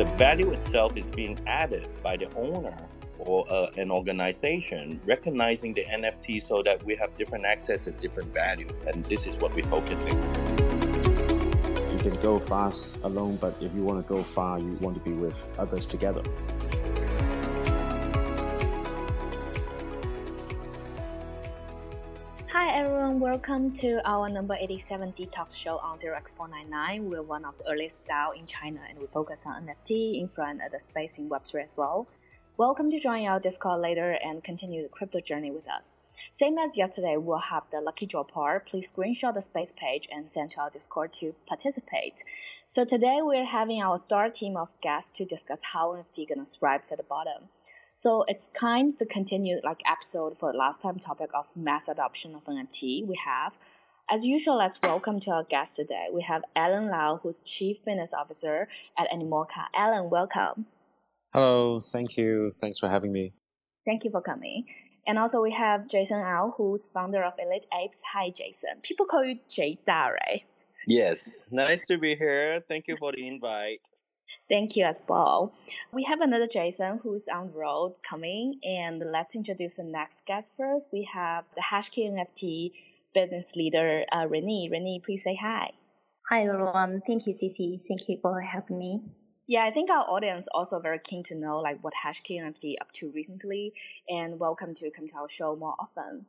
The value itself is being added by the owner or uh, an organization recognizing the NFT so that we have different access and different value. And this is what we're focusing. You can go fast alone, but if you want to go far, you want to be with others together. Everyone, welcome to our number 87 detox show on 0x499. We're one of the earliest DAO in China and we focus on NFT, infra, and other space in Web3 as well. Welcome to join our Discord later and continue the crypto journey with us. Same as yesterday, we'll have the lucky draw part. Please screenshot the space page and send to our Discord to participate. So today we're having our star team of guests to discuss how NFT gonna at the bottom. So it's kind to continue like episode for the last time topic of mass adoption of NFT we have. As usual, let's welcome to our guest today. We have Alan Lau, who's Chief Fitness Officer at Animoca. Alan, welcome. Hello, thank you. Thanks for having me. Thank you for coming. And also we have Jason Au, who's founder of Elite Apes. Hi, Jason. People call you Jada, right? Yes, nice to be here. Thank you for the invite. Thank you as well. We have another Jason who's on the road coming, and let's introduce the next guest first. We have the Hashkey NFT business leader, uh, Renee. Renee, please say hi. Hi everyone. Thank you, Cici. Thank you for having me. Yeah, I think our audience also very keen to know like what Hashkey NFT up to recently, and welcome to come to our show more often.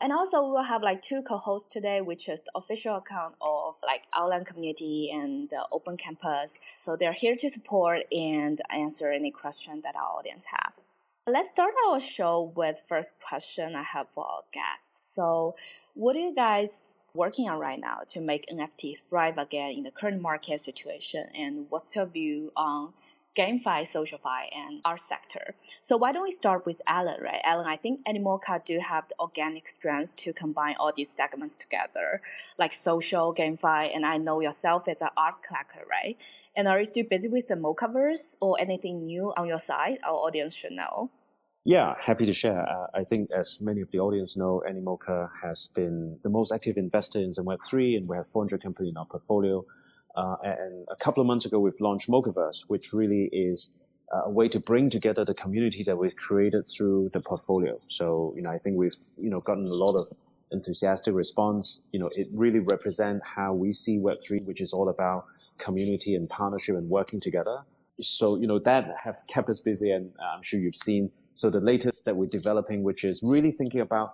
And also we will have like two co-hosts today, which is the official account of like Outland Community and the Open Campus. So they're here to support and answer any question that our audience have. Let's start our show with first question I have for our guests. So what are you guys working on right now to make NFTs thrive again in the current market situation? And what's your view on GameFi, SocialFi, and art sector. So why don't we start with Alan, right? Alan, I think Animoca do have the organic strengths to combine all these segments together, like social, GameFi, and I know yourself as an art collector, right? And are you still busy with the Mochaverse or anything new on your side? Our audience should know. Yeah, happy to share. Uh, I think, as many of the audience know, Animoca has been the most active investor in Web3, and we have 400 companies in our portfolio. Uh, and a couple of months ago, we've launched Mochaverse, which really is a way to bring together the community that we've created through the portfolio. So, you know, I think we've, you know, gotten a lot of enthusiastic response. You know, it really represents how we see Web3, which is all about community and partnership and working together. So, you know, that have kept us busy and I'm sure you've seen. So the latest that we're developing, which is really thinking about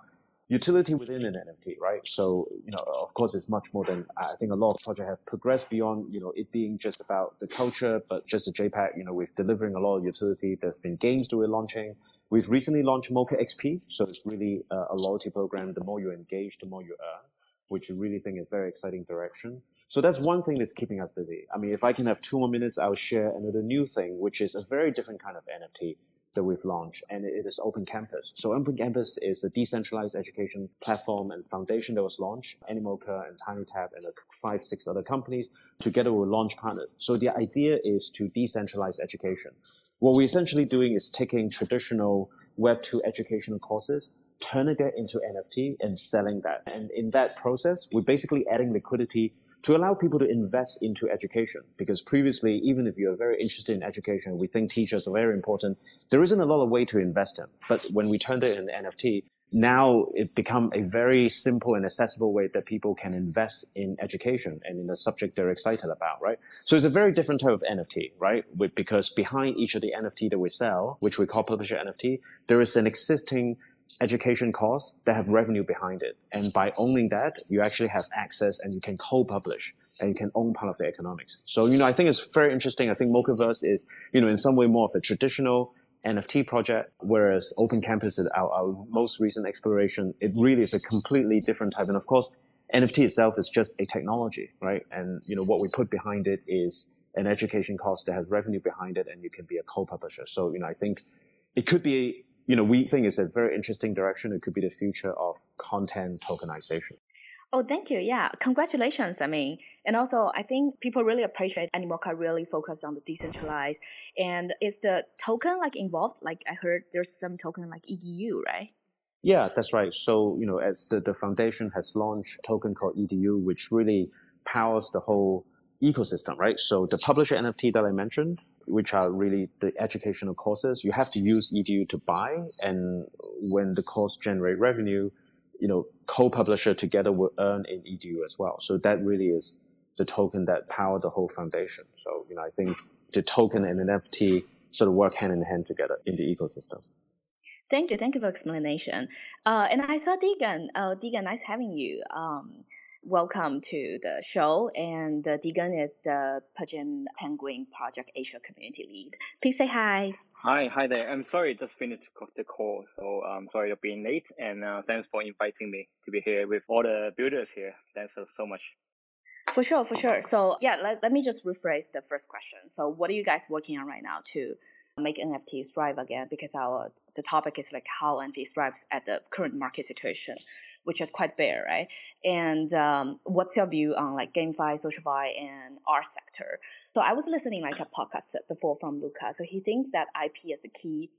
utility within an NFT, right? So, you know, of course, it's much more than I think a lot of projects have progressed beyond, you know, it being just about the culture, but just a JPEG. You know, we're delivering a lot of utility. There's been games that we're launching. We've recently launched Mocha XP, so it's really a, a loyalty program. The more you engage, the more you earn, which we really think is very exciting direction. So that's one thing that's keeping us busy. I mean, if I can have two more minutes, I'll share another new thing, which is a very different kind of NFT that we've launched, and it is Open Campus. So Open Campus is a decentralized education platform and foundation that was launched. Animoca and TinyTap and five, six other companies together with launch partners. So the idea is to decentralize education. What we're essentially doing is taking traditional Web2 educational courses turning it into NFT and selling that. And in that process, we're basically adding liquidity to allow people to invest into education. Because previously, even if you're very interested in education, we think teachers are very important. There isn't a lot of way to invest in. But when we turned it into NFT, now it become a very simple and accessible way that people can invest in education and in a subject they're excited about, right? So it's a very different type of NFT, right? Because behind each of the NFT that we sell, which we call publisher NFT, there is an existing education costs that have revenue behind it. And by owning that, you actually have access and you can co-publish and you can own part of the economics. So, you know, I think it's very interesting. I think Mochaverse is, you know, in some way more of a traditional NFT project, whereas Open Campus is our, our most recent exploration. It really is a completely different type. And of course, NFT itself is just a technology, right? And, you know, what we put behind it is an education cost that has revenue behind it and you can be a co-publisher. So, you know, I think it could be you know, we think it's a very interesting direction. It could be the future of content tokenization. Oh, thank you. Yeah, congratulations. I mean, and also I think people really appreciate Animoca really focus on the decentralized. And is the token like involved? Like I heard there's some token like EDU, right? Yeah, that's right. So, you know, as the, the foundation has launched a token called EDU, which really powers the whole ecosystem, right? So the publisher NFT that I mentioned, which are really the educational courses, you have to use EDU to buy. And when the course generate revenue, you know, co-publisher together will earn in EDU as well. So that really is the token that power the whole foundation. So, you know, I think the token and NFT sort of work hand in hand together in the ecosystem. Thank you. Thank you for explanation. Uh, and I saw Deegan. Uh, Deegan, nice having you. Um, welcome to the show. And uh, Deegan is the Pudgy Penguin Project Asia Community Lead. Please say hi. Hi, hi there. I'm sorry, just finished the call, so I'm um, sorry for being late, and uh, thanks for inviting me to be here with all the builders here. Thanks so much. For sure, for sure. So yeah, let, let me just rephrase the first question. So what are you guys working on right now to make NFTs thrive again? Because our the topic is like how NFTs thrives at the current market situation which is quite bare, right? And um, what's your view on like GameFi, SocialFi, and art sector? So I was listening like a podcast before from Luca. So he thinks that IP is the key,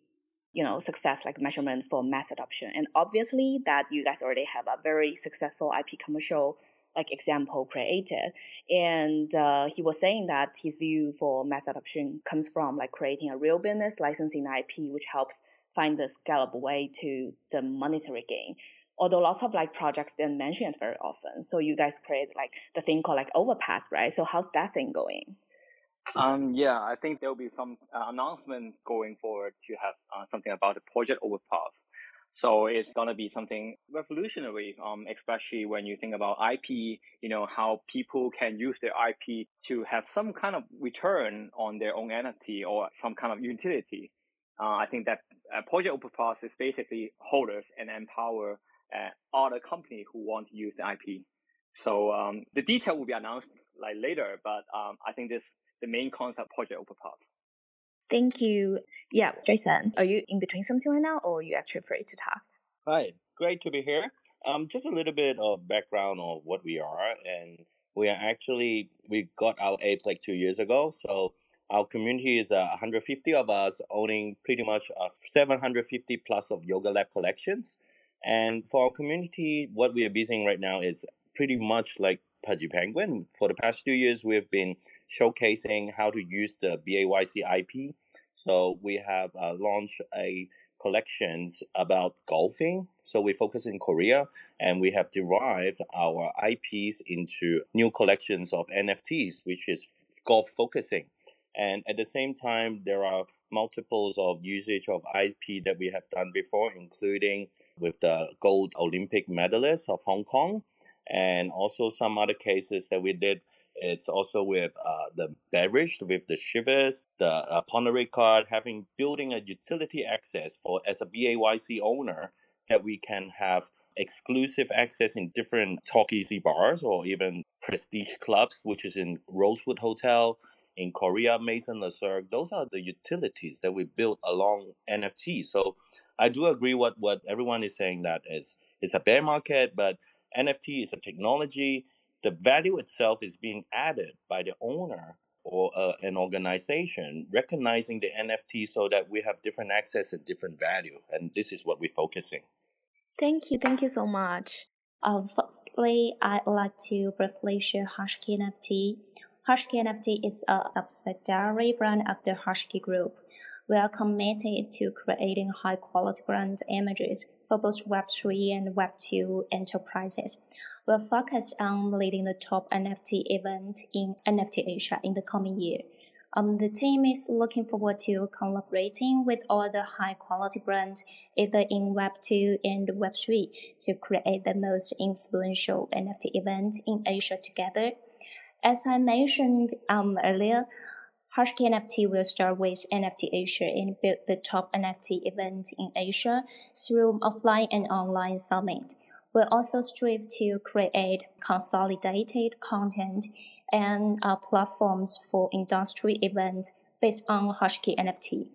you know, success like measurement for mass adoption. And obviously that you guys already have a very successful IP commercial like example created. And uh, he was saying that his view for mass adoption comes from like creating a real business, licensing IP, which helps find the scalable way to the monetary gain although lots of like projects didn't mention it very often. So you guys create like the thing called like Overpass, right? So how's that thing going? Um, yeah, I think there will be some uh, announcement going forward to have uh, something about the project Overpass. So it's gonna be something revolutionary, um, especially when you think about IP. You know how people can use their IP to have some kind of return on their own entity or some kind of utility. Uh, I think that uh, Project Overpass is basically holders and empower other company who want to use the IP. So um, the detail will be announced like later, but um, I think this the main concept project Overpass. Thank you. Yeah, Jason, are you in between something right now, or are you actually free to talk? Hi, great to be here. Um, just a little bit of background of what we are, and we are actually we got our apes like two years ago. So our community is uh, 150 of us owning pretty much uh, 750 plus of Yuga Lab collections and for our community, what we are busy right now is pretty much like Pudgy Penguin. For the past two years, we've been showcasing how to use the BAYC IP. So we have uh, launched a collections about golfing. So we focus in Korea and we have derived our IPs into new collections of NFTs, which is golf focusing. And at the same time, there are multiples of usage of IP that we have done before, including with the gold Olympic medalist of Hong Kong, and also some other cases that we did. It's also with uh, the beverage, with the Chivas, the uh, Ponderay card, having building a utility access for as a BAYC owner that we can have exclusive access in different talk-easy bars or even prestige clubs, which is in Rosewood Hotel, in Korea, Maison LeCirque, those are the utilities that we built along NFT. So I do agree what what everyone is saying that is it's a bear market, but NFT is a technology. The value itself is being added by the owner or uh, an organization recognizing the NFT so that we have different access and different value. And this is what we're focusing. Thank you. Thank you so much. Uh, firstly, I'd like to briefly share Hashkey NFT, Hashkey NFT is a subsidiary brand of the Hashkey Group. We are committed to creating high quality brand images for both Web3 and Web2 enterprises. We're focused on leading the top NFT event in NFT Asia in the coming year. Um, the team is looking forward to collaborating with all the high quality brands, either in Web2 and Web3, to create the most influential NFT event in Asia together. As I mentioned um, earlier, Hashkey NFT will start with NFT Asia and build the top NFT event in Asia through offline and online summit. We'll also strive to create consolidated content and uh, platforms for industry events based on Hashkey NFT.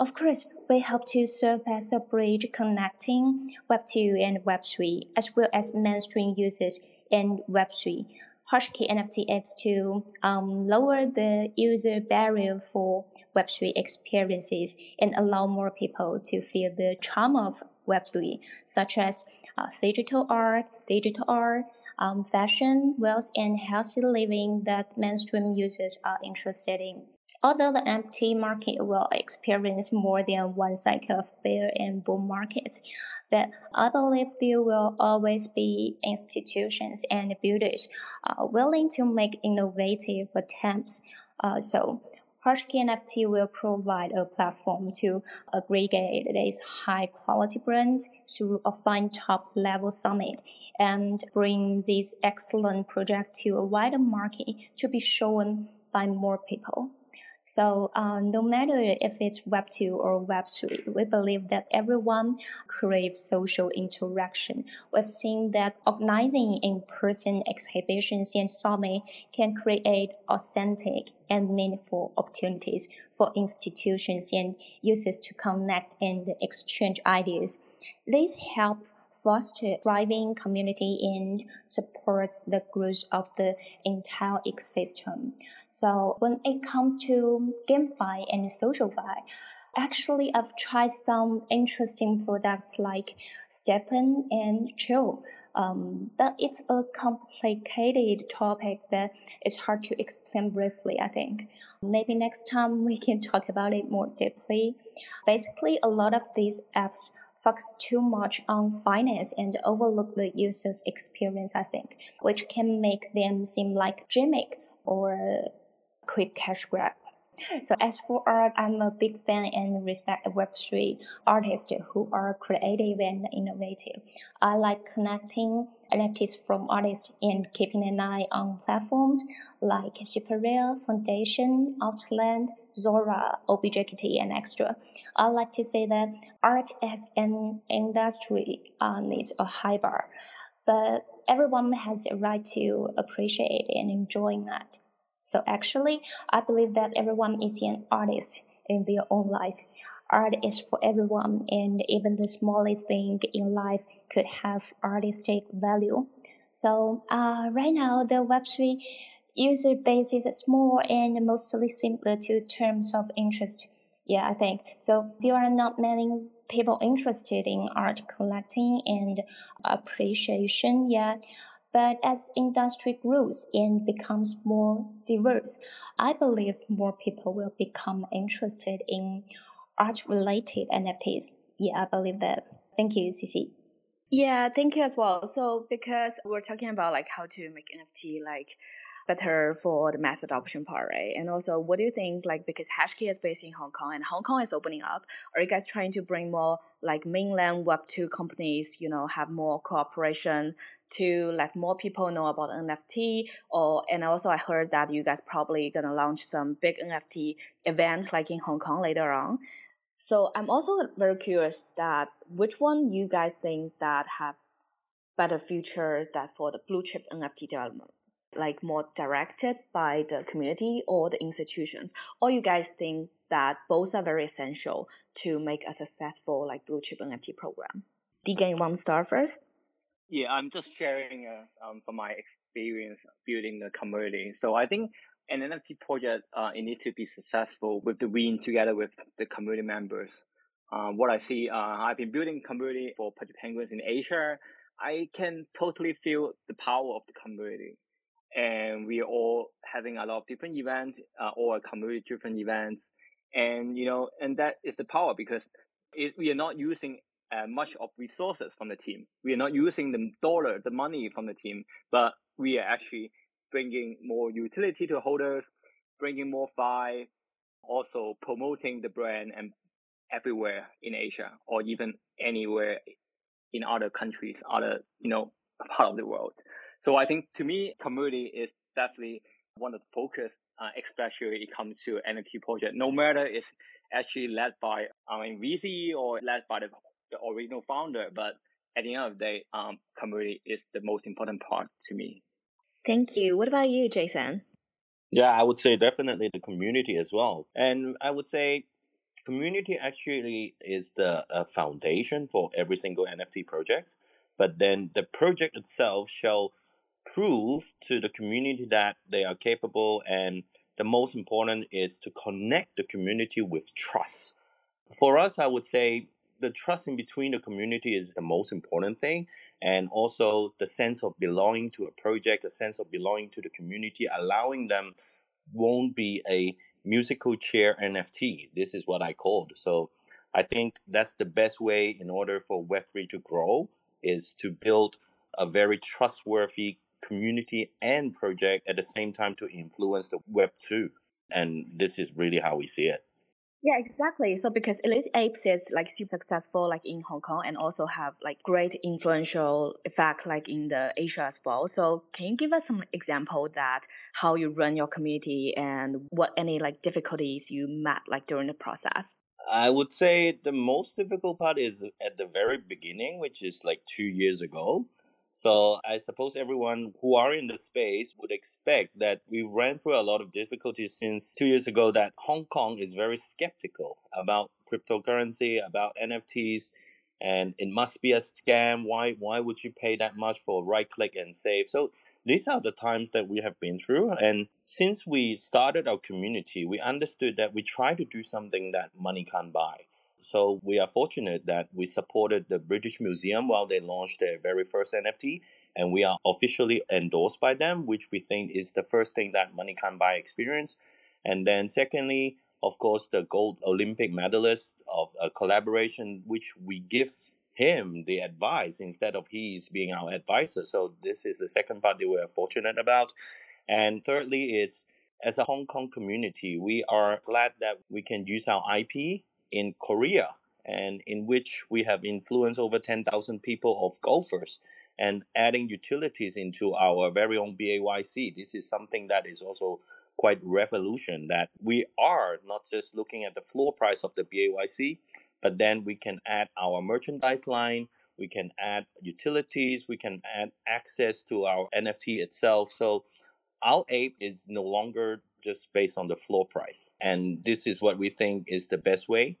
Of course, we hope to serve as a bridge connecting Web2 and Web3, as well as mainstream users in Web3 Hashkey NFT apps to um, lower the user barrier for Web3 experiences and allow more people to feel the charm of Web3, such as uh, digital art, digital art, um, fashion, wealth, and healthy living that mainstream users are interested in. Although the NFT market will experience more than one cycle of bear and bull markets, but I believe there will always be institutions and builders uh, willing to make innovative attempts. Uh, so HashKey NFT will provide a platform to aggregate these high quality brands through a fine top level summit and bring this excellent project to a wider market to be shown by more people. So uh, no matter if it's Web 2 or Web 3, we believe that everyone craves social interaction. We've seen that organizing in-person exhibitions and summit can create authentic and meaningful opportunities for institutions and users to connect and exchange ideas. This helps foster thriving community and supports the growth of the entire ecosystem. So when it comes to GameFi and SocialFi, actually I've tried some interesting products like STEPN and Chill. Um, but it's a complicated topic that it's hard to explain briefly, I think. Maybe next time we can talk about it more deeply. Basically, a lot of these apps focus too much on finance and overlook the user's experience, I think, which can make them seem like gimmick or quick cash grab. So as for art, I'm a big fan and respect Web3 artists who are creative and innovative. I like connecting NFTs from artists and keeping an eye on platforms like SuperRare, Foundation, Outland, Zora, OBJKT, and Extra. I like to say that art as an industry uh, needs a high bar, but everyone has a right to appreciate and enjoy that. So actually, I believe that everyone is an artist in their own life. Art is for everyone, and even the smallest thing in life could have artistic value. So uh, right now, the Web3 user base is small and mostly similar to terms of interest. Yeah, I think so. There are not many people interested in art collecting and appreciation yet. But as industry grows and becomes more diverse, I believe more people will become interested in art related NFTs. Yeah, I believe that. Thank you, Cici. Yeah, thank you as well. So because we're talking about like how to make NFT like better for the mass adoption part, right? And also, what do you think? Like, because Hashkey is based in Hong Kong and Hong Kong is opening up, are you guys trying to bring more like mainland Web two companies, you know, have more cooperation to let more people know about NFT? Or and also, I heard that you guys probably gonna launch some big NFT events like in Hong Kong later on. So I'm also very curious that which one you guys think that have better future that for the blue chip NFT development like more directed by the community or the institutions? Or you guys think that both are very essential to make a successful like blue chip NFT program? Deegan, you want to start first? Yeah, I'm just sharing uh, um, from my experience building the community. So I think an NFT project uh, it needs to be successful with the win together with the community members. Uh, what I see, uh, I've been building community for Penguins in Asia. I can totally feel the power of the community and we are all having a lot of different events, uh, or a community different events. And, you know, and that is the power because it, we are not using uh, much of resources from the team. We are not using the dollar, the money from the team, but we are actually bringing more utility to holders, bringing more FI, also promoting the brand and everywhere in Asia or even anywhere in other countries, other, you know, part of the world. So I think to me, community is definitely one of the focus, uh, especially it comes to NFT project. No matter it's actually led by I mean VC or led by the, the original founder, but at the end of the day, um, community is the most important part to me. Thank you. What about you, Jason? Yeah, I would say definitely the community as well. And I would say community actually is the uh, foundation for every single NFT project. But then the project itself shall prove to the community that they are capable and the most important is to connect the community with trust. For us i would say the trust in between the community is the most important thing and also the sense of belonging to a project a sense of belonging to the community allowing them won't be a musical chair nft this is what i called. So i think that's the best way in order for web3 to grow is to build a very trustworthy community and project at the same time to influence the web 2 and this is really how we see it yeah, exactly. So because Elite Apes is like super successful like in Hong Kong and also have like great influential effect like in the Asia as well. So can you give us some example that how you run your community and what any like difficulties you met like during the process? I would say the most difficult part is at the very beginning, which is like two years ago. So I suppose everyone who are in the space would expect that we ran through a lot of difficulties since two years ago that Hong Kong is very skeptical about cryptocurrency, about NFTs, and it must be a scam. Why why would you pay that much for right click and save? So these are the times that we have been through. And since we started our community, we understood that we try to do something that money can't buy. So we are fortunate that we supported the British Museum while they launched their very first NFT, and we are officially endorsed by them, which we think is the first thing that money can buy experience. And then secondly, of course, the gold Olympic medalist of a collaboration, which we give him the advice instead of he's being our advisor. So this is the second part that we are fortunate about. And thirdly is as a Hong Kong community, we are glad that we can use our IP in Korea, and in which we have influenced over 10,000 people of golfers and adding utilities into our very own BAYC. This is something that is also quite revolution that we are not just looking at the floor price of the BAYC, but then we can add our merchandise line, we can add utilities, we can add access to our NFT itself. So our ape is no longer just based on the floor price. And this is what we think is the best way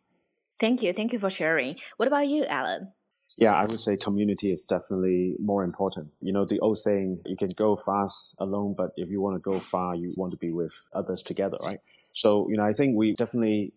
Thank you. Thank you for sharing. What about you, Alan? Yeah, I would say community is definitely more important. You know, the old saying, you can go fast alone, but if you want to go far, you want to be with others together, right? So, you know, I think we definitely,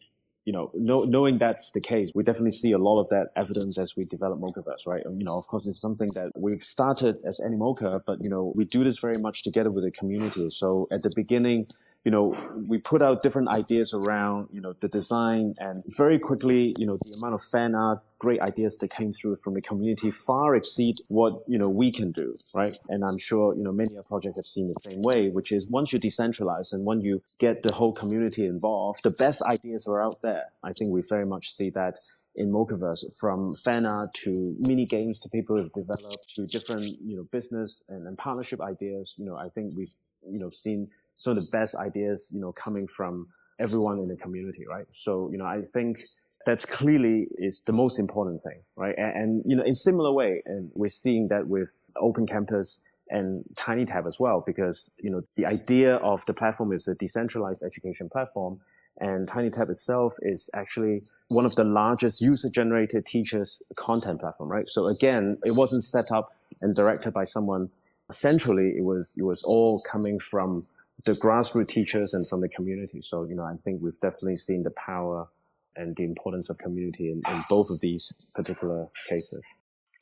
you know, know, knowing that's the case, we definitely see a lot of that evidence as we develop Mochaverse, right? And, you know, of course, it's something that we've started as Animoca, but, you know, we do this very much together with the community. So at the beginning, you know, we put out different ideas around, you know, the design and very quickly, you know, the amount of fan art, great ideas that came through from the community far exceed what, you know, we can do, right? And I'm sure, you know, many a project have seen the same way, which is once you decentralize and when you get the whole community involved, the best ideas are out there. I think we very much see that in Mochaverse, from fan art to mini games to people who have developed to different, you know, business and, and partnership ideas. You know, I think we've, you know, seen some of the best ideas, you know, coming from everyone in the community, right? So, you know, I think that's clearly is the most important thing, right? And, and, you know, in similar way, and we're seeing that with Open Campus and TinyTap as well, because you know the idea of the platform is a decentralized education platform, and TinyTap itself is actually one of the largest user-generated teachers content platform, right? So again, it wasn't set up and directed by someone centrally. It was it was all coming from the grassroots teachers and from the community. So, you know, I think we've definitely seen the power and the importance of community in, in both of these particular cases.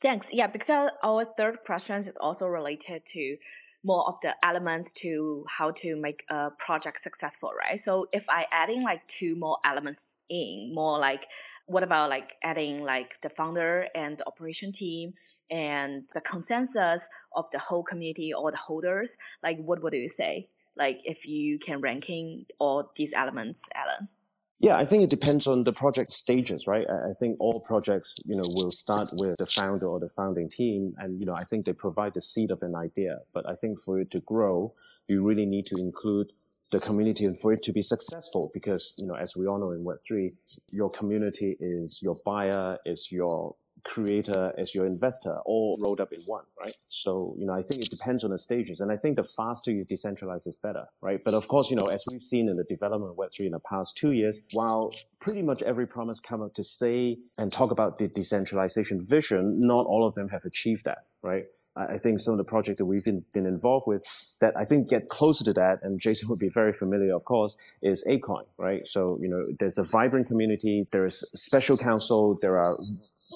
Thanks. Yeah, because our third question is also related to more of the elements to how to make a project successful, right? So if I adding like two more elements in, more like what about like adding like the founder and the operation team and the consensus of the whole community or the holders, like what would you say? Like if you can ranking all these elements, Alan? Yeah, I think it depends on the project stages, right? I think all projects, you know, will start with the founder or the founding team, and you know, I think they provide the seed of an idea. But I think for it to grow, you really need to include the community and for it to be successful, because you know, as we all know in Web three, your community is your buyer, is your creator as your investor all rolled up in one, right? So, you know, I think it depends on the stages. And I think the faster you decentralize is better, right? But of course, you know, as we've seen in the development of Web3 in the past two years, while pretty much every promise come up to say and talk about the decentralization vision, not all of them have achieved that, right? I think some of the projects that we've been, been involved with that I think get closer to that, and Jason would be very familiar, of course, is ApeCoin, right? So, you know, there's a vibrant community, there is special council, there are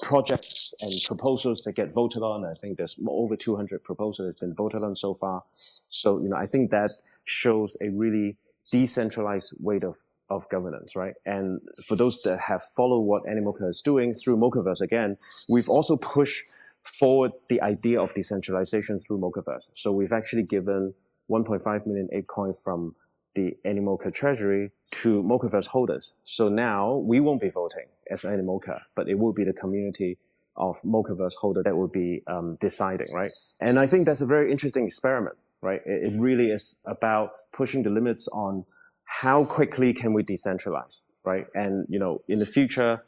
projects and proposals that get voted on. I think there's over 200 proposals that's been voted on so far. So, you know, I think that shows a really decentralized way of of governance, right? And for those that have followed what Animoca is doing through Mochaverse again, we've also pushed forward the idea of decentralization through Mochaverse. So we've actually given 1.5 million ApeCoin from the Animoca treasury to Mochaverse holders. So now we won't be voting as Animoca, but it will be the community of Mochaverse holder that will be um, deciding, right? And I think that's a very interesting experiment, right? It, it really is about pushing the limits on how quickly can we decentralize, right? And, you know, in the future,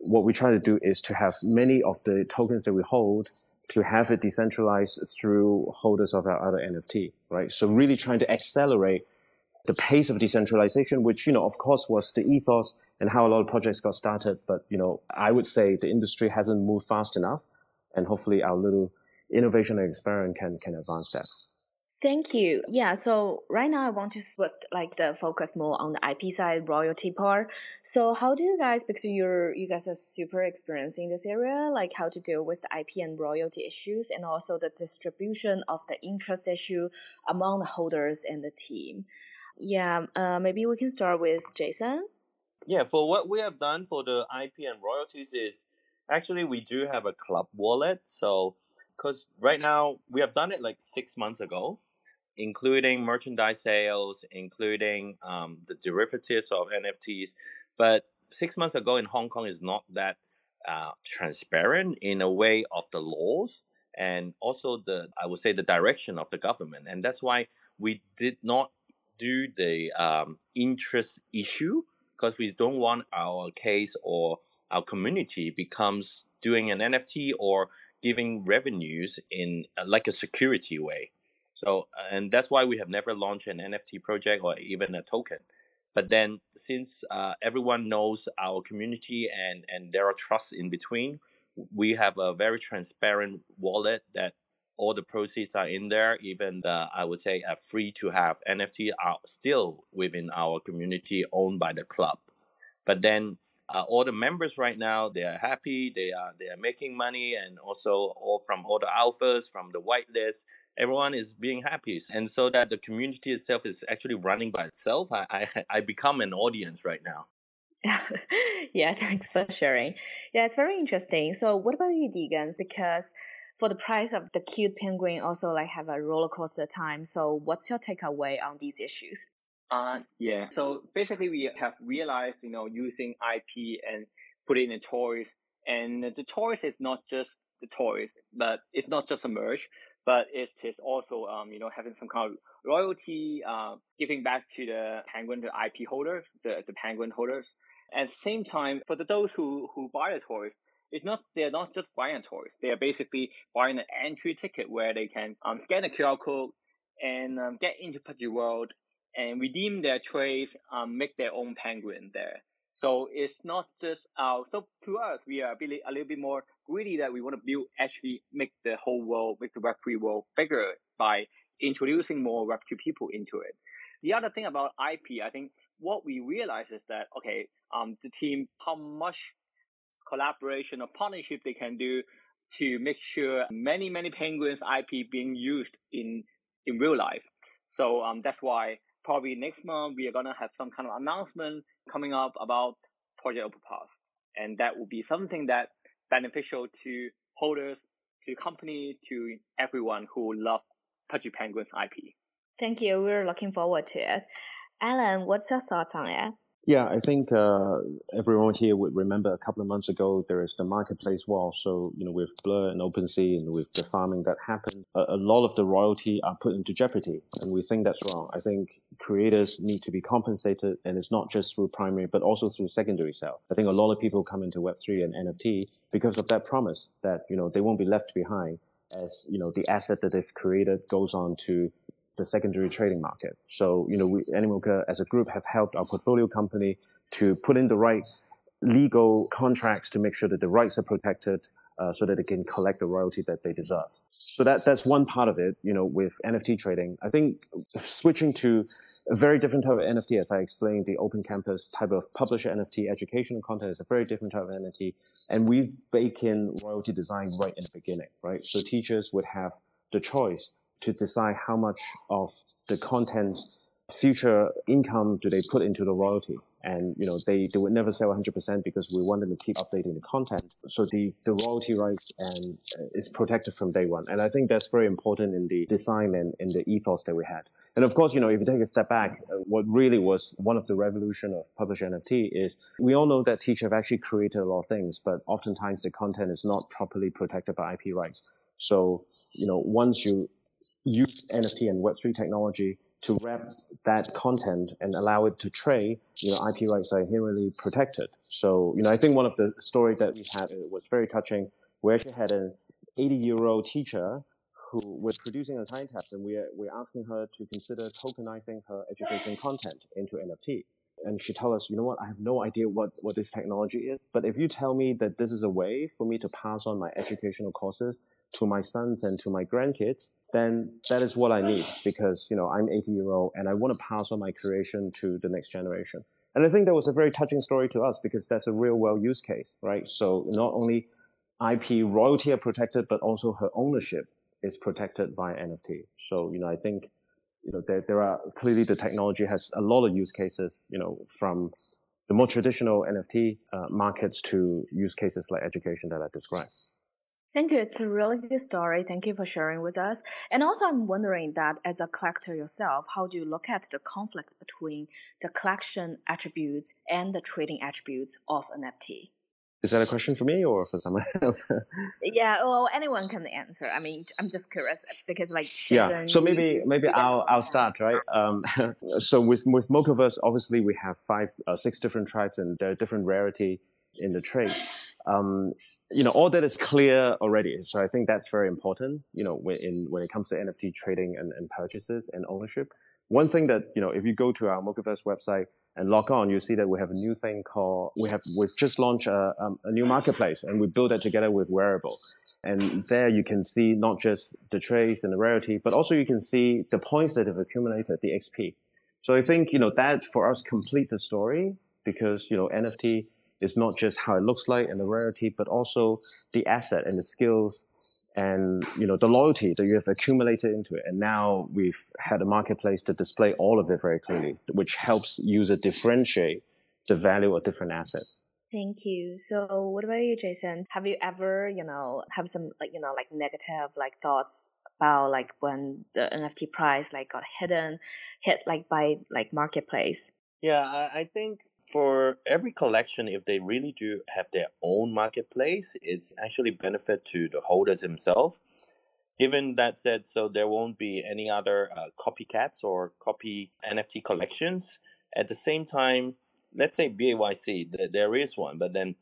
what we try to do is to have many of the tokens that we hold to have it decentralized through holders of our other NFT, right? So really trying to accelerate the pace of decentralization, which, you know, of course was the ethos and how a lot of projects got started. But, you know, I would say the industry hasn't moved fast enough and hopefully our little innovation and experiment can, can advance that. Thank you. Yeah, so right now I want to shift like the focus more on the IP side royalty part. So how do you guys because you're you guys are super experienced in this area, like how to deal with the IP and royalty issues and also the distribution of the interest issue among the holders and the team. Yeah, uh, maybe we can start with Jason. Yeah, for what we have done for the IP and royalties is actually we do have a club wallet. So because right now we have done it like six months ago including merchandise sales, including um, the derivatives of NFTs. But six months ago in Hong Kong is not that uh, transparent in a way of the laws and also the I would say the direction of the government, and that's why we did not do the um, interest issue because we don't want our case or our community becomes doing an NFT or giving revenues in uh, like a security way. So, and that's why we have never launched an NFT project or even a token. But then, since uh, everyone knows our community and and there are trusts in between, we have a very transparent wallet that all the proceeds are in there. Even the I would say a free to have NFT are still within our community, owned by the club. But then uh, all the members right now they are happy they are they are making money and also all from all the alphas from the whitelist everyone is being happy. And so that the community itself is actually running by itself i i, I become an audience right now. Yeah thanks for sharing. Yeah it's very interesting. So what about you Deegan? Because for the price of the cute penguin also like have a roller coaster time. So what's your takeaway on these issues? Uh yeah. So basically we have realized you know using ip and put it in the toys. And the toys is not just the toys but it's not just a merge but it is also um, you know having some kind of royalty, uh, giving back to the penguin, the IP holders, the, the penguin holders. At the same time, for the, those who, who buy the toys, it's not they're not just buying toys. They are basically buying an entry ticket where they can um, scan a QR code and um, get into Pudgy World and redeem their trades, um, make their own penguin there. So it's not just our, so to us, we are a, bit, a little bit more greedy that we want to build, actually make the whole world, make the Web3 world bigger by introducing more Web2 people into it. The other thing about IP, I think what we realize is that, okay, um, the team, how much collaboration or partnership they can do to make sure many, many penguins IP being used in, in real life. So, um, that's why probably next month we are going to have some kind of announcement coming up about Project Overpass. And that will be something that beneficial to holders, to company, to everyone who love Pudgy Penguins IP. Thank you. We're looking forward to it. Alan, what's your thoughts on it? Yeah, I think uh, everyone here would remember a couple of months ago there is the marketplace wall. So you know, with Blur and OpenSea and with the farming that happened, a, a, lot of the royalty are put into jeopardy, and we think that's wrong. I think creators need to be compensated, and it's not just through primary, but also through secondary sale. I think a lot of people come into Web three and NFT because of that promise that you know they won't be left behind as you know the asset that they've created goes on to the secondary trading market. So, you know, we, Animoca as a group have helped our portfolio company to put in the right legal contracts to make sure that the rights are protected, uh, so that they can collect the royalty that they deserve. So that that's one part of it. You know, with NFT trading, I think switching to a very different type of NFT, as I explained, the open campus type of publisher NFT, educational content is a very different type of NFT, and we've baked in royalty design right in the beginning, right? So teachers would have the choice to decide how much of the content future income do they put into the royalty. And you know they, they would never sell 100% because we want them to keep updating the content. So the, the royalty rights and uh, is protected from day one. And i think that's very important in the design and in the ethos that we had. And of course you know if you take a step back uh, what really was one of the revolution of publisher nft is we all know that teachers have actually created a lot of things but oftentimes the content is not properly protected by ip rights. So you know once you use nft and web3 technology to wrap that content and allow it to trade, you know, IP rights are inherently protected. So, you know, I think one of the story that we had was very touching. We actually had an 80 year old teacher who was producing a TinyTaps and we're, we're asking her to consider tokenizing her education content into NFT. And she told us, you know what, I have no idea what, what this technology is, but if you tell me that this is a way for me to pass on my educational courses to my sons and to my grandkids, then that is what I need because, you know, I'm 80 year old and I want to pass on my creation to the next generation. And I think that was a very touching story to us because that's a real world use case, right? So not only IP royalty are protected, but also her ownership is protected by NFT. So, you know, I think, you know, there, there are clearly the technology has a lot of use cases, you know, from the more traditional NFT uh, markets to use cases like education that I described. Thank you. It's a really good story. Thank you for sharing with us. And also, I'm wondering that as a collector yourself, how do you look at the conflict between the collection attributes and the trading attributes of an NFT? Is that a question for me or for someone else? yeah, well, anyone can answer. I mean, I'm just curious because, like, yeah. So maybe maybe I'll I'll start right. Um, so with with Mochaverse, obviously we have five uh, six different tribes and there are different rarity in the trade. Um, you know, all that is clear already. So I think that's very important, you know, when, in, when it comes to NFT trading and, and purchases and ownership. One thing that, you know, if you go to our Mochaverse website and log on, you'll see that we have a new thing called, we have, we've just launched a, um, a new marketplace and we built that together with wearable And there you can see not just the trades and the rarity, but also you can see the points that have accumulated, the XP. So I think, you know, that for us complete the story because, you know, NFT it's not just how it looks like and the rarity, but also the asset and the skills and you know the loyalty that you have accumulated into it. And now we've had a marketplace to display all of it very clearly, which helps user differentiate the value of different assets. Thank you. So what about you, Jason? Have you ever, you know, have some like, you know, like negative like thoughts about like when the NFT price like got hidden, hit like by like marketplace? Yeah, I, I think for every collection, if they really do have their own marketplace, it's actually benefit to the holders themselves. Given that said, so there won't be any other uh, copycats or copy NFT collections. At the same time, let's say BAYC, th- there is one, but then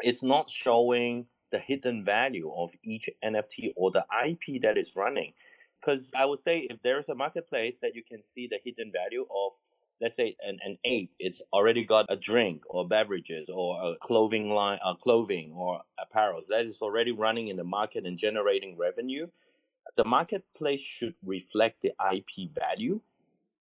it's not showing the hidden value of each NFT or the IP that is running. Because I would say if there's a marketplace that you can see the hidden value of let's say an, an ape it's already got a drink or beverages or a clothing line uh, clothing or apparel that is already running in the market and generating revenue the marketplace should reflect the ip value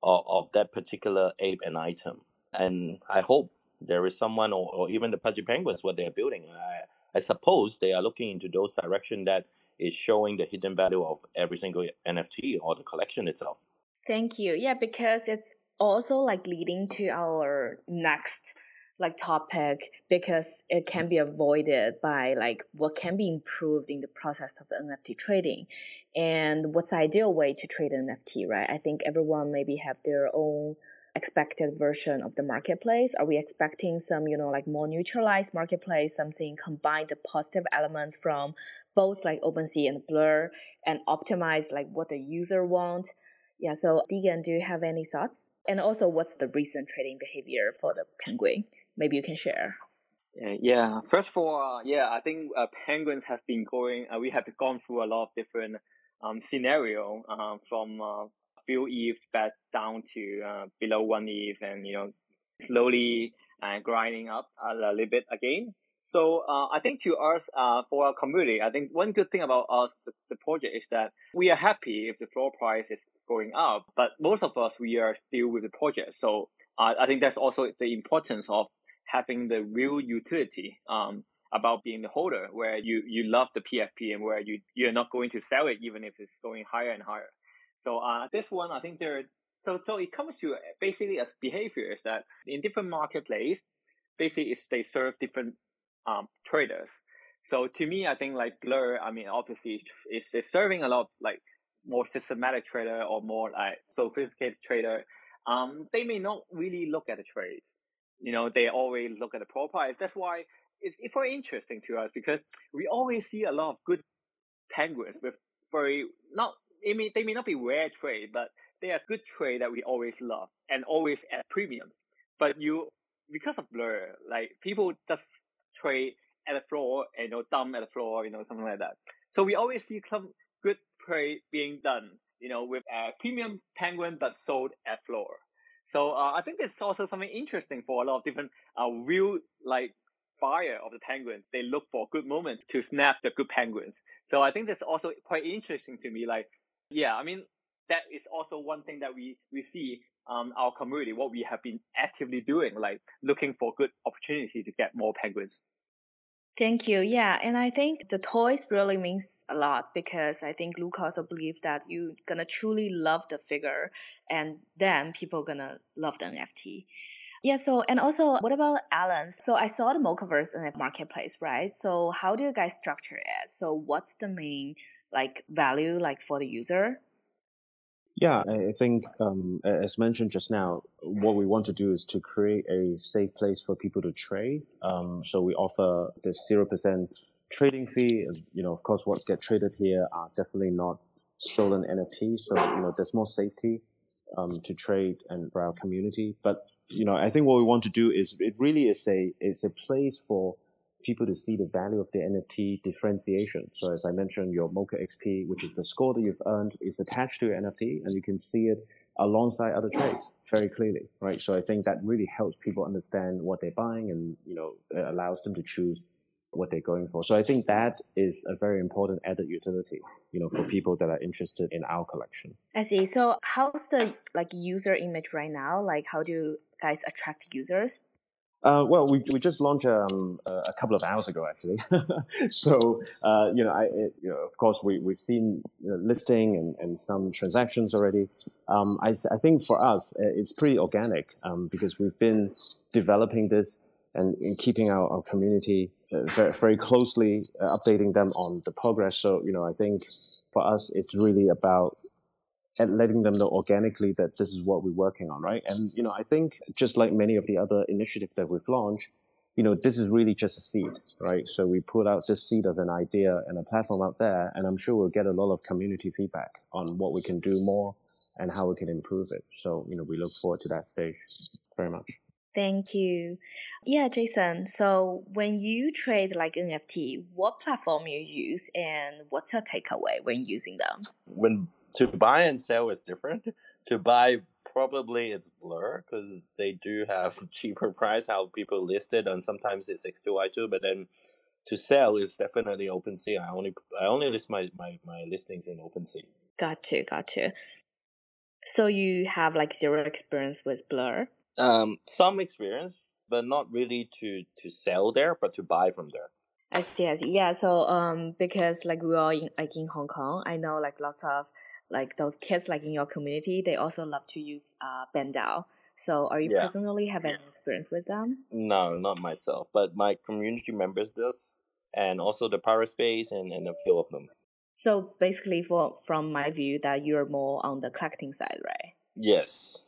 of, of that particular ape and item. And i hope there is someone or, or even the pudgy penguins what they're building. I, I suppose they are looking into those direction that is showing the hidden value of every single nft or the collection itself. Thank you. Yeah, because it's also like leading to our next like topic because it can be avoided by like what can be improved in the process of NFT trading and what's the ideal way to trade an NFT, right? I think everyone maybe have their own expected version of the marketplace? Are we expecting some, you know, like more neutralized marketplace, something combine the positive elements from both like OpenSea and Blur and optimize like what the user want? Yeah, so Deegan, do you have any thoughts? And also, what's the recent trading behavior for the penguin? Maybe you can share. Yeah, first of all, uh, yeah, I think uh, penguins have been going. Uh, we have gone through a lot of different um scenario uh, from uh, few ETH back down to uh, below one ETH, and you know slowly grinding up a little bit again. So uh, I think to us, uh, for our community, I think one good thing about us, the, the, project, is that we are happy if the floor price is going up. But most of us, we are still with the project. So uh, I think that's also the importance of having the real utility um, about being the holder, where you you love the PFP and where you you're not going to sell it even if it's going higher and higher. So uh, this one, I think there. So so it comes to basically as behavior is that in different marketplace, basically they serve different um, traders. So to me, I think like Blur, I mean, obviously it's, it's serving a lot of like more systematic trader or more like sophisticated trader. Um, they may not really look at the trades. You know, they always look at the profiles. That's why it's, it's very interesting to us because we always see a lot of good penguins with very not, I mean, they may not be rare trade, but they are good trade that we always love and always at premium. But you, because of Blur, like people just trade at the floor and you know dump at the floor, you know something like that. So we always see some good trade being done, you know, with a premium penguin but sold at floor. So uh, I think there's also something interesting for a lot of different uh, real like buyer of the penguins. They look for good moments to snap the good penguins. So I think that's also quite interesting to me. Like, yeah, I mean that is also one thing that we we see um, our community, what we have been actively doing, like looking for good opportunity to get more penguins. Thank you. Yeah, and I think the toys really means a lot because I think Luke also believes that you're gonna truly love the figure, and then people gonna love the NFT. Yeah. So and also, what about Alan? So I saw the Mochaverse in the marketplace, right? So how do you guys structure it? So what's the main like value like for the user? Yeah, I think um, as mentioned just now, what we want to do is to create a safe place for people to trade. Um, so we offer the zero percent trading fee. You know, of course, what's get traded here are definitely not stolen NFTs. So you know, there's more safety um, to trade and for our community. But you know, I think what we want to do is it really is a is a place for people to see the value of the NFT differentiation. So as I mentioned, your Mocha XP, which is the score that you've earned, is attached to your NFT, and you can see it alongside other trades very clearly, right? So I think that really helps people understand what they're buying, and you know, it allows them to choose what they're going for. So I think that is a very important added utility, you know, for people that are interested in our collection. I see. So how's the like user image right now? Like how do you guys attract users? Uh, well, we, we just launched um, a couple of hours ago, actually. so, uh, you know, I, it, you know, of course, we, we've seen listing and, and some transactions already. Um, I, th- I think for us, it's pretty organic um, because we've been developing this and, and keeping our, our community uh, very, very closely, uh, updating them on the progress. So, you know, I think for us, it's really about and letting them know organically that this is what we're working on, right? And, you know, I think just like many of the other initiatives that we've launched, you know, this is really just a seed, right? So we put out this seed of an idea and a platform out there, and I'm sure we'll get a lot of community feedback on what we can do more and how we can improve it. So, you know, we look forward to that stage very much. Thank you. Yeah, Jason. So when you trade like NFT, what platform you use and what's your takeaway when using them? When to buy and sell is different. To buy, probably it's Blur because they do have cheaper price how people listed, and sometimes it's X2Y2. But then to sell is definitely OpenSea. I only I only list my my my listings in OpenSea. Got you, got you. So you have like zero experience with Blur? Um, some experience, but not really to to sell there, but to buy from there. I see, I see. Yeah, so um, because like we are in like in Hong Kong, I know like lots of like those kids like in your community, they also love to use uh BendDAO. So are you yeah. personally have any experience with them? No, not myself, but my community members does, and also the ParaSpace and and a few of them. So basically, for from my view, that you're more on the collecting side, right? Yes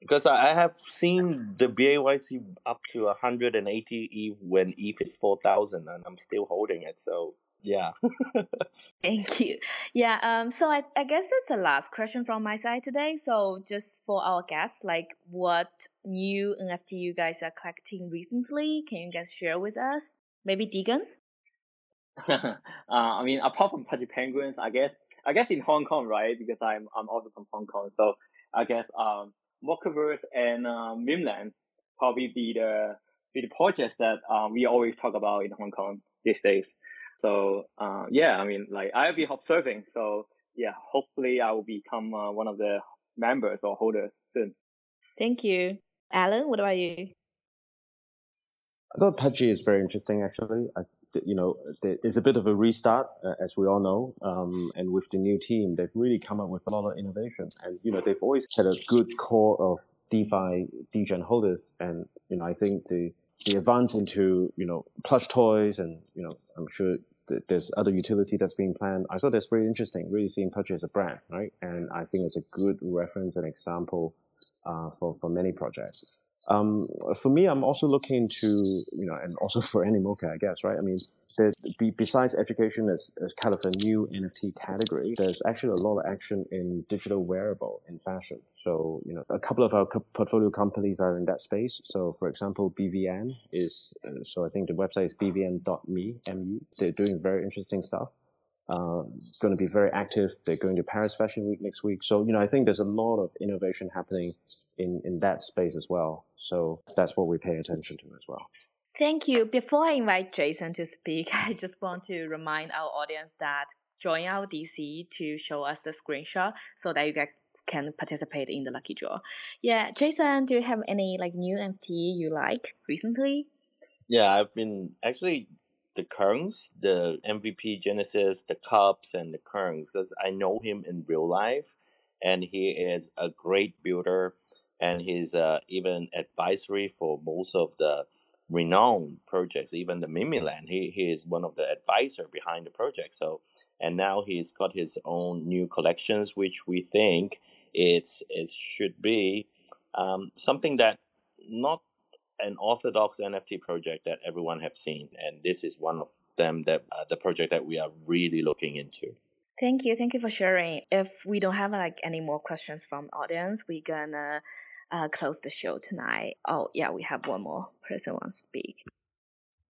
because I have seen the BAYC up to 180 ETH when ETH is 4,000, and I'm still holding it. So yeah. Thank you. Yeah. Um. So I I guess that's the last question from my side today. So just for our guests, like what new NFT you guys are collecting recently? Can you guys share with us? Maybe Deegan. uh, I mean, apart from Pudgy Penguins, I guess I guess in Hong Kong, right? Because I'm I'm also from Hong Kong, so I guess um Mochaverse and uh, Mimland probably be the with the projects that um, we always talk about in Hong Kong these days. So uh, yeah, I mean, like I'll be observing. So yeah, hopefully I will become uh, one of the members or holders soon. Thank you, Alan. What about you? I thought Pudgy is very interesting, actually. I, you know, there's a bit of a restart, uh, as we all know. Um, and with the new team, they've really come up with a lot of innovation. And, you know, they've always had a good core of DeFi, DGen holders. And, you know, I think the, the advance into, you know, plush toys and, you know, I'm sure th- there's other utility that's being planned. I thought that's very interesting, really seeing Pudgy as a brand, right? And I think it's a good reference and example uh, for, for many projects. Um, for me, I'm also looking to, you know, and also for Animoca, I guess, right? I mean, the, besides education as, as kind of a new NFT category, there's actually a lot of action in digital wearable in fashion. So, you know, a couple of our portfolio companies are in that space. So, for example, BVN is, uh, so I think the website is bvn.me, M-E. They're doing very interesting stuff uh, going to be very active. They're going to Paris Fashion Week next week. So, you know, I think there's a lot of innovation happening in, in that space as well. So that's what we pay attention to as well. Thank you. Before I invite Jason to speak, I just want to remind our audience that join our DC to show us the screenshot so that you guys can participate in the lucky draw. Yeah, Jason, do you have any like new NFT you like recently? Yeah, I've been actually the Kearns, the MVP Genesis, the Cubs, and the Kearns because I know him in real life, and he is a great builder, and he's uh, even advisory for most of the renowned projects, even the Mimiland. He he is one of the advisor behind the project. So, and now he's got his own new collections, which we think it's it should be um, something that not an orthodox NFT project that everyone have seen, and this is one of them that uh, the project that we are really looking into. Thank you, thank you for sharing. If we don't have like any more questions from audience, we're gonna uh, close the show tonight. Oh yeah, we have one more person wants to speak.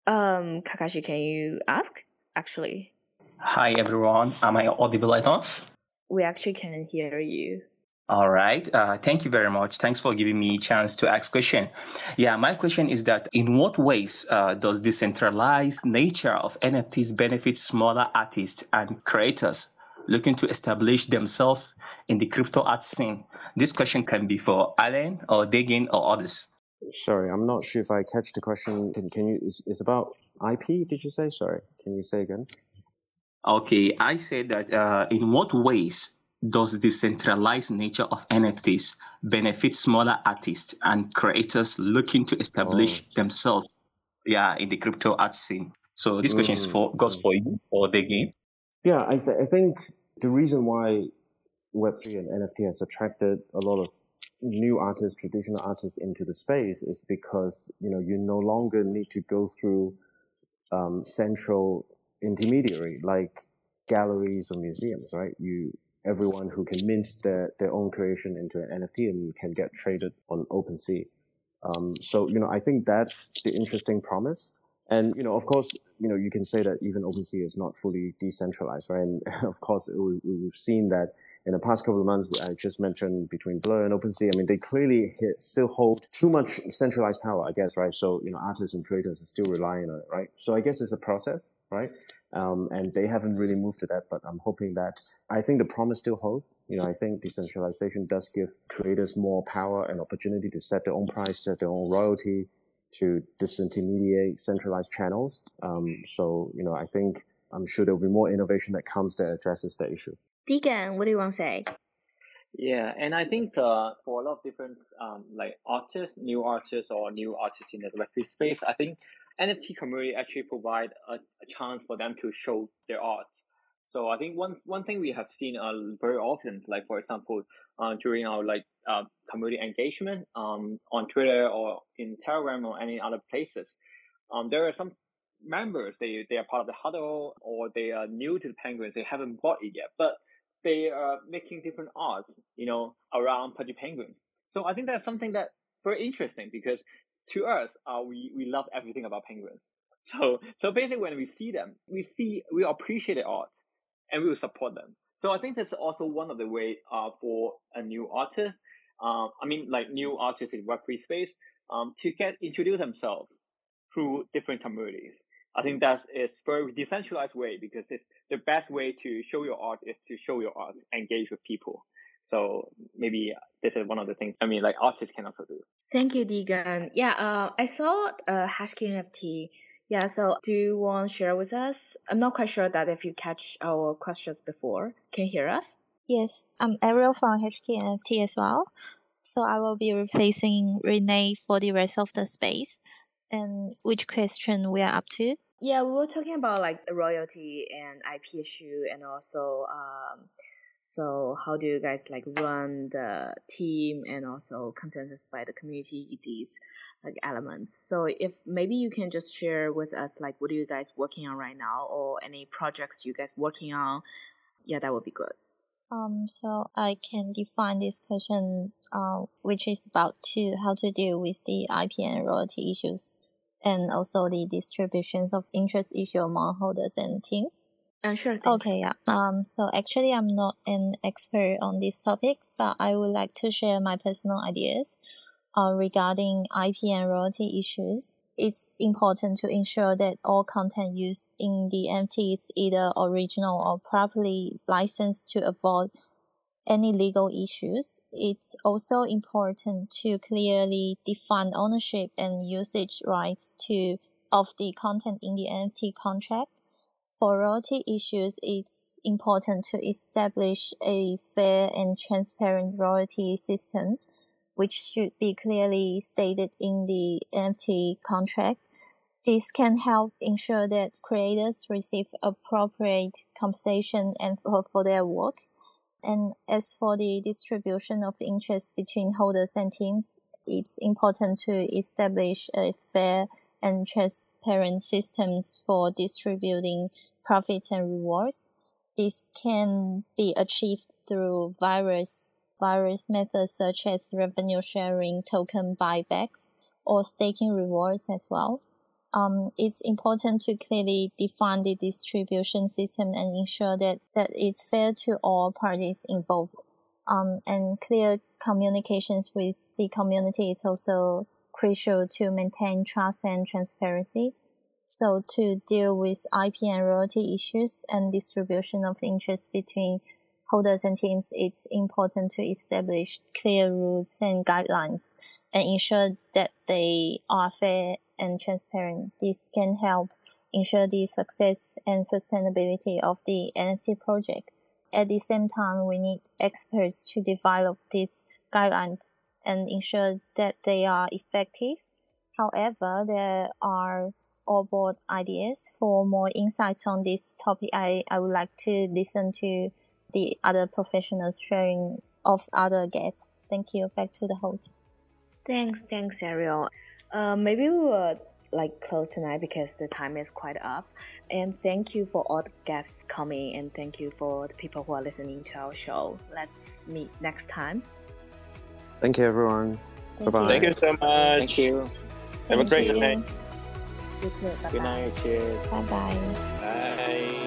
Um, Kakashi, can you ask? Actually. Hi everyone, am I audible enough? We actually can hear you. All right. Uh, thank you very much. Thanks for giving me a chance to ask question. Yeah, my question is that in what ways uh, does decentralized nature of NFTs benefit smaller artists and creators looking to establish themselves in the crypto art scene? This question can be for Alan or Degin or others. Sorry, I'm not sure if I catch the question. Can, can you? It's, it's about IP. Did you say? Sorry. Can you say again? Okay, I said that uh, in what ways does the centralized nature of NFTs benefit smaller artists and creators looking to establish oh. themselves yeah, in the crypto art scene? So this question is for goes for you for the game. Yeah, I, th- I think the reason why Web3 and NFT has attracted a lot of new artists, traditional artists into the space is because, you know, you no longer need to go through um, central intermediary like galleries or museums, right? You everyone who can mint their, their own creation into an NFT and can get traded on OpenSea. Um, so, you know, I think that's the interesting promise. And, you know, of course, you know, you can say that even OpenSea is not fully decentralized, right? And of course, we, we've seen that in the past couple of months, I just mentioned between Blur and OpenSea, I mean, they clearly still hold too much centralized power, I guess, right? So, you know, artists and creators are still relying on it, right? So I guess it's a process, right? Um, and they haven't really moved to that, but I'm hoping that I think the promise still holds. You know, I think decentralization does give creators more power and opportunity to set their own price, set their own royalty, to disintermediate centralized channels. Um, so, you know, I think I'm sure there'll be more innovation that comes that addresses that issue. Deegan, what do you want to say? Yeah, and I think uh, for a lot of different um, like artists, new artists or new artists in the Web3 space, I think NFT community actually provide a, a, chance for them to show their art. So I think one one thing we have seen uh, very often, like for example, uh, during our like uh, community engagement um, on Twitter or in Telegram or any other places, um, there are some members they they are part of the huddle or they are new to the Penguins, they haven't bought it yet, but they are making different arts, you know, around Pudgy Penguins. So I think that's something that very interesting because to us, uh, we, we love everything about penguins. So, so basically when we see them, we see, we appreciate the art and we will support them. So I think that's also one of the way, uh, for a new artist, um, I mean, like new artists in Web3 space, um, to get, introduce themselves through different communities. I think that is very decentralized way because it's the best way to show your art is to show your art, engage with people. So maybe this is one of the things. I mean, like artists can also do. Thank you, Deegan. Yeah, uh, I saw uh, Hashkey NFT. Yeah, so do you want to share with us? I'm not quite sure that if you catch our questions before. Can you hear us? Yes, I'm Ariel from Hashkey NFT as well. So I will be replacing Renee for the rest of the space. And which question we are up to? Yeah, we were talking about like royalty and IP issue, and also um, so how do you guys like run the team and also consensus by the community these like elements? So if maybe you can just share with us like what are you guys working on right now or any projects you guys working on? Yeah, that would be good. Um, so I can define this question, uh, which is about to how to deal with the IP and royalty issues, and also the distributions of interest issue among holders and teams. Uh, sure. Thanks. Okay, yeah. Um, so actually, I'm not an expert on these topics, but I would like to share my personal ideas uh, regarding IP and royalty issues. It's important to ensure that all content used in the NFT is either original or properly licensed to avoid any legal issues. It's also important to clearly define ownership and usage rights to of the content in the NFT contract for royalty issues, it's important to establish a fair and transparent royalty system, which should be clearly stated in the NFT contract. This can help ensure that creators receive appropriate compensation and for, for their work. And as for the distribution of interest between holders and teams, it's important to establish a fair and transparent systems for distributing profits and rewards. This can be achieved through various various methods such as revenue sharing, token buybacks, or staking rewards as well. Um, it's important to clearly define the distribution system and ensure that, that it's fair to all parties involved. Um, and clear communications with the community is also crucial to maintain trust and transparency. So to deal with IP and royalty issues and distribution of interest between holders and teams, it's important to establish clear rules and guidelines and ensure that they are fair and transparent. This can help ensure the success and sustainability of the NFT project. At the same time, we need experts to develop these guidelines and ensure that they are effective. However, there are all board ideas. For more insights on this topic, I, I would like to listen to the other professionals sharing of other guests. Thank you. Back to the host. Thanks, thanks, Ariel. Uh, maybe we will like close tonight because the time is quite up. And thank you for all the guests coming, and thank you for the people who are listening to our show. Let's meet next time. Thank you, everyone. Thank Bye bye. Thank you so much. Thank you. Have a great you. night. You too. Bye Good night. Cheers. Bye bye. Bye.